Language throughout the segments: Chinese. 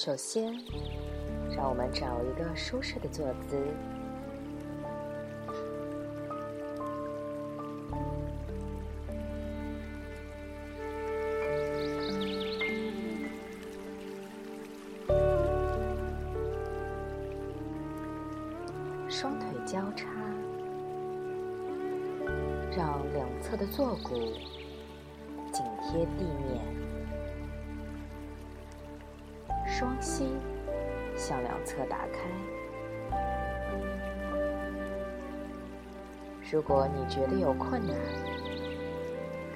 首先，让我们找一个舒适的坐姿，双腿交叉，让两侧的坐骨紧贴地面。心向两侧打开。如果你觉得有困难，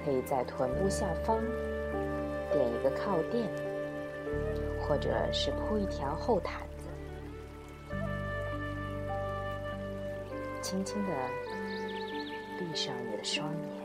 可以在臀部下方垫一个靠垫，或者是铺一条厚毯子，轻轻的闭上你的双眼。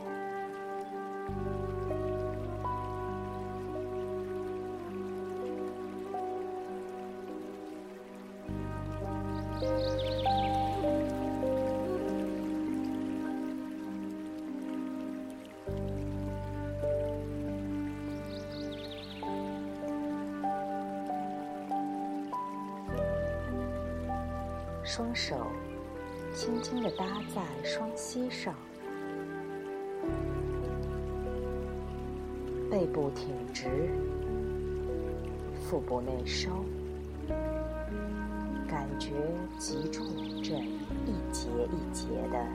双手轻轻的搭在双膝上，背部挺直，腹部内收，感觉脊柱这一节一节的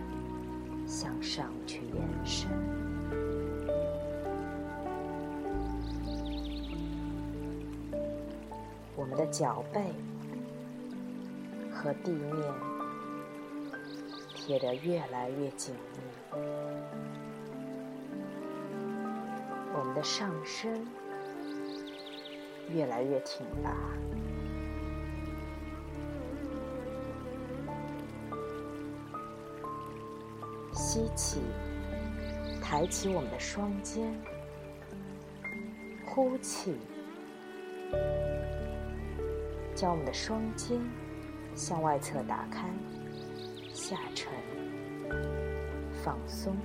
向上去延伸。我们的脚背。和地面贴得越来越紧密，我们的上身越来越挺拔。吸气，抬起我们的双肩；呼气，将我们的双肩。向外侧打开，下沉，放松。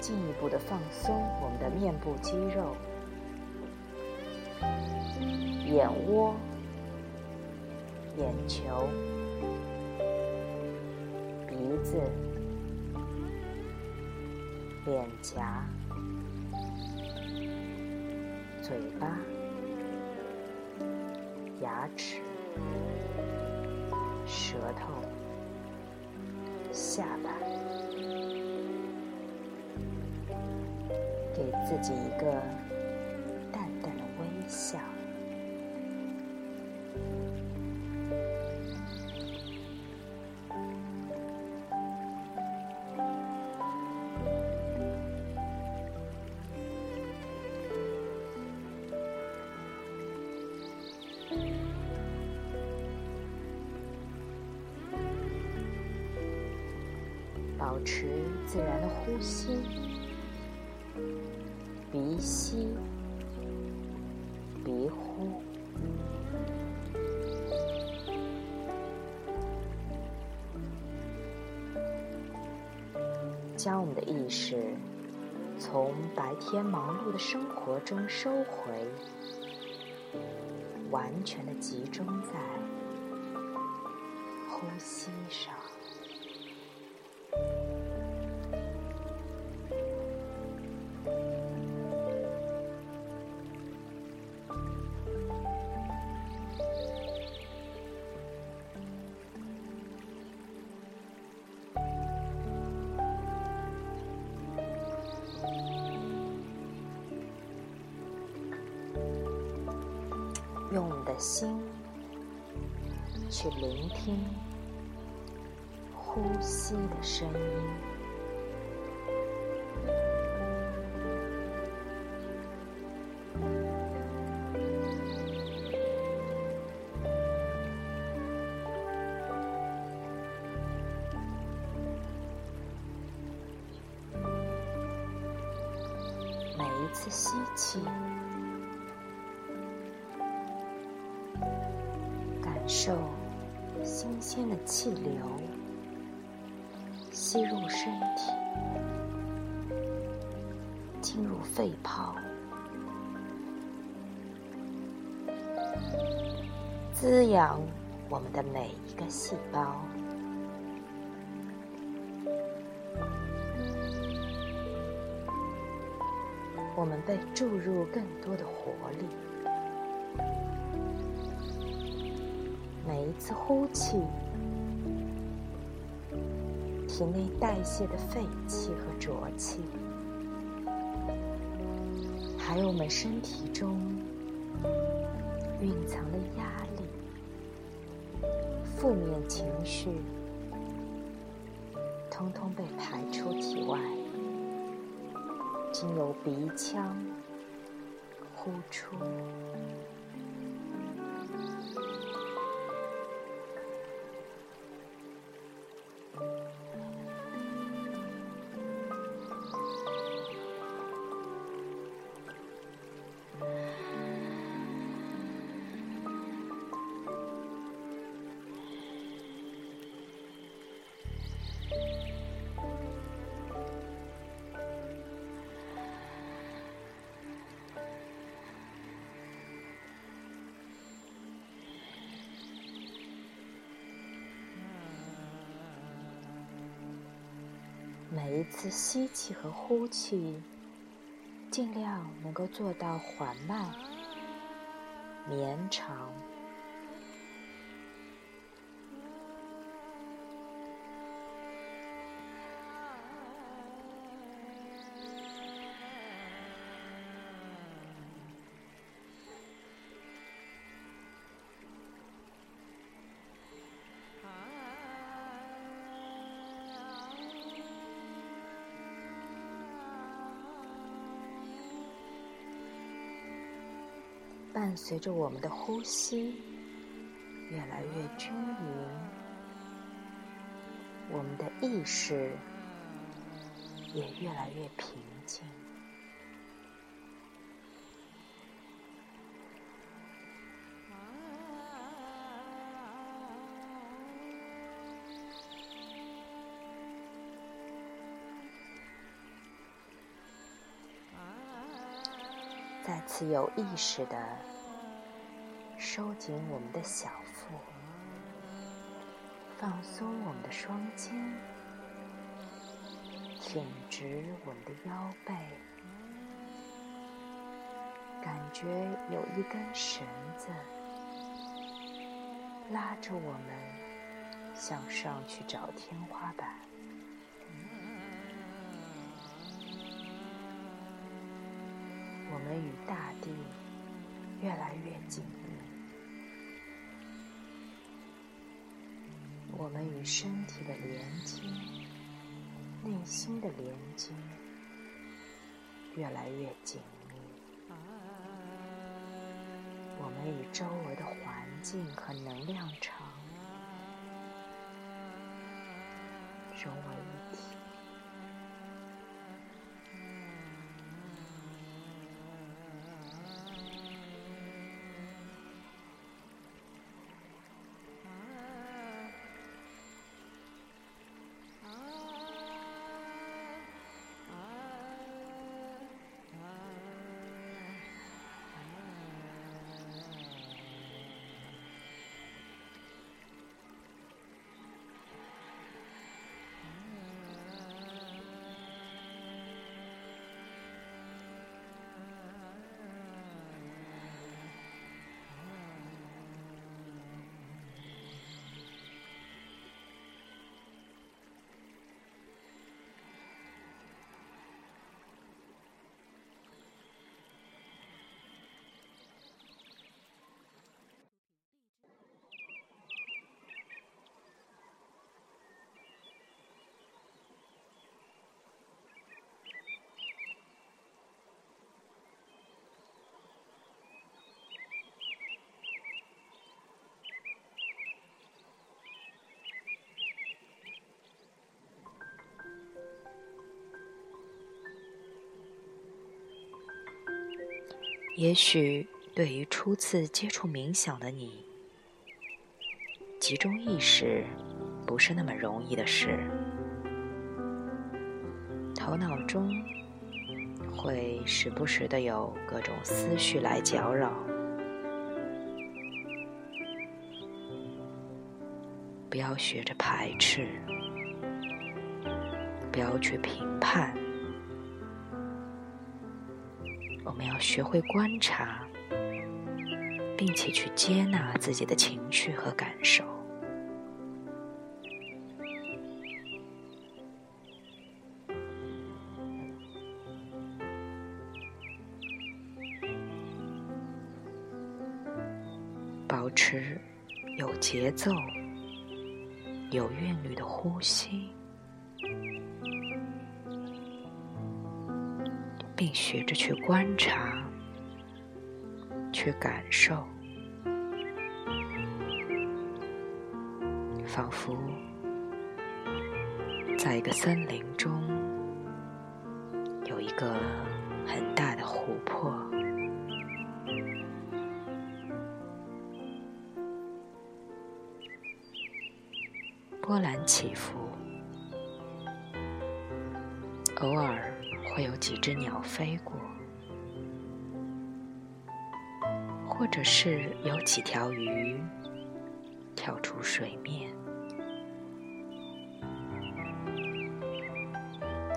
进一步的放松我们的面部肌肉、眼窝、眼球、鼻子、脸颊。嘴巴、牙齿、舌头、下巴，给自己一个淡淡的微笑。保持自然的呼吸，鼻吸，鼻呼，将我们的意识从白天忙碌的生活中收回，完全的集中在呼吸上。心去聆听呼吸的声音，新鲜的气流吸入身体，进入肺泡，滋养我们的每一个细胞。我们被注入更多的活力。每一次呼气，体内代谢的废气和浊气，还有我们身体中蕴藏的压力、负面情绪，通通被排出体外。经由鼻腔呼出。每一次吸气和呼气，尽量能够做到缓慢、绵长。伴随着我们的呼吸越来越均匀，我们的意识也越来越平静。再次有意识的收紧我们的小腹，放松我们的双肩，挺直我们的腰背，感觉有一根绳子拉着我们向上去找天花板。我们与大地越来越紧密，我们与身体的连接、内心的连接越来越紧密，我们与周围的环境和能量场融为也许对于初次接触冥想的你，集中意识不是那么容易的事。头脑中会时不时的有各种思绪来搅扰。不要学着排斥，不要去评判，我们要学会观察，并且去接纳自己的情绪和感受。保持有节奏、有韵律的呼吸，并学着去观察、去感受，仿佛在一个森林中有一个很大的湖泊。波澜起伏，偶尔会有几只鸟飞过，或者是有几条鱼跳出水面，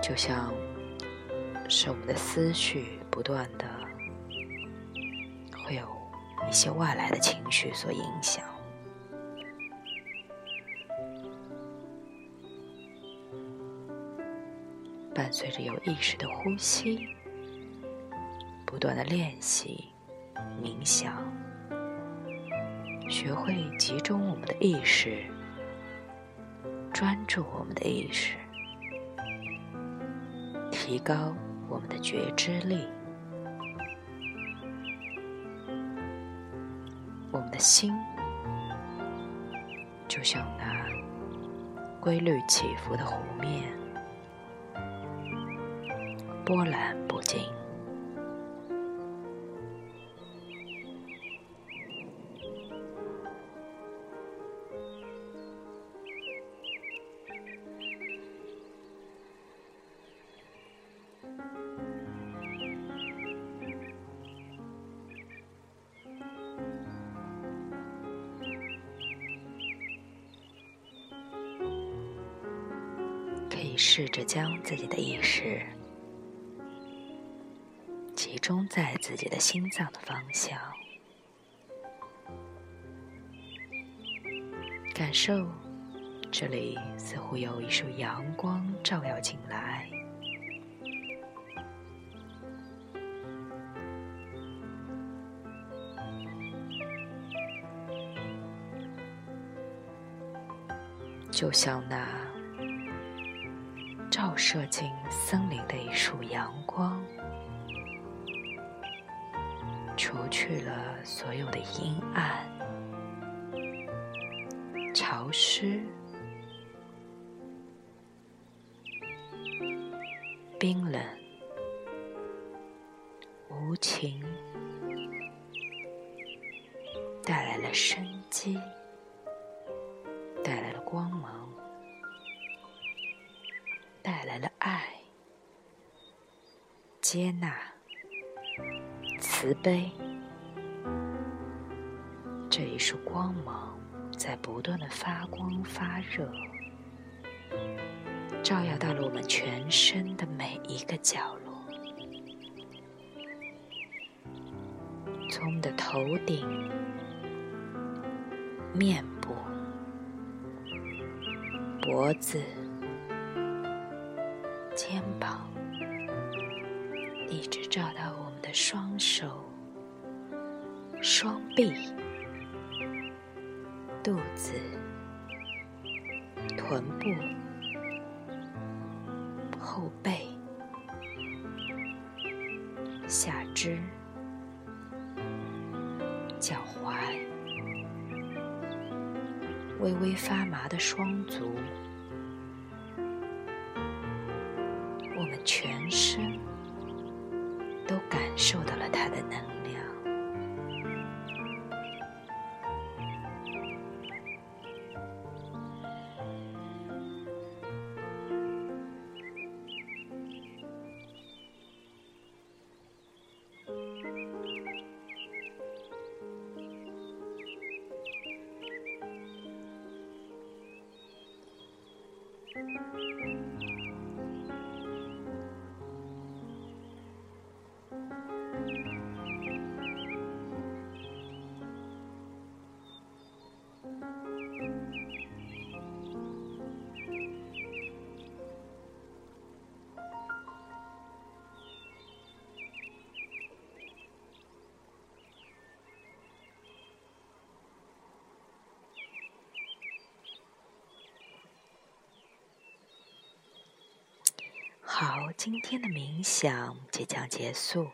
就像是我们的思绪不断的会有一些外来的情绪所影响。伴随着有意识的呼吸，不断的练习冥想，学会集中我们的意识，专注我们的意识，提高我们的觉知力，我们的心就像那规律起伏的湖面。波澜不惊，可以试着将自己的意识。中在自己的心脏的方向，感受这里似乎有一束阳光照耀进来，就像那照射进森林的一束阳光。去了所有的阴暗、潮湿、冰冷、无情，带来了生机，带来了光芒，带来了爱、接纳。慈悲，这一束光芒在不断的发光发热，照耀到了我们全身的每一个角落，从我们的头顶、面部、脖子、肩膀，一直照到我们的。双手、双臂、肚子、臀部、后背、下肢、脚踝、微微发麻的双足，我们全身。都感受到了它的能量，好，今天的冥想即将结束，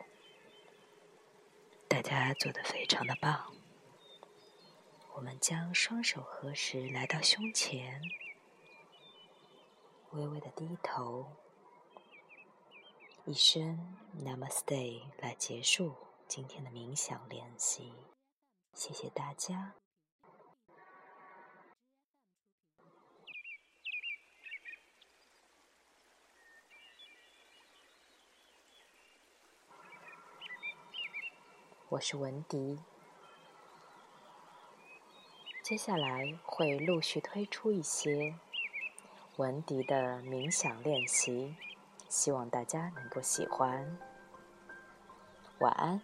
大家做的非常的棒。我们将双手合十，来到胸前，微微的低头，一声 Namaste 来结束今天的冥想练习。谢谢大家。我是文迪，接下来会陆续推出一些文迪的冥想练习，希望大家能够喜欢。晚安。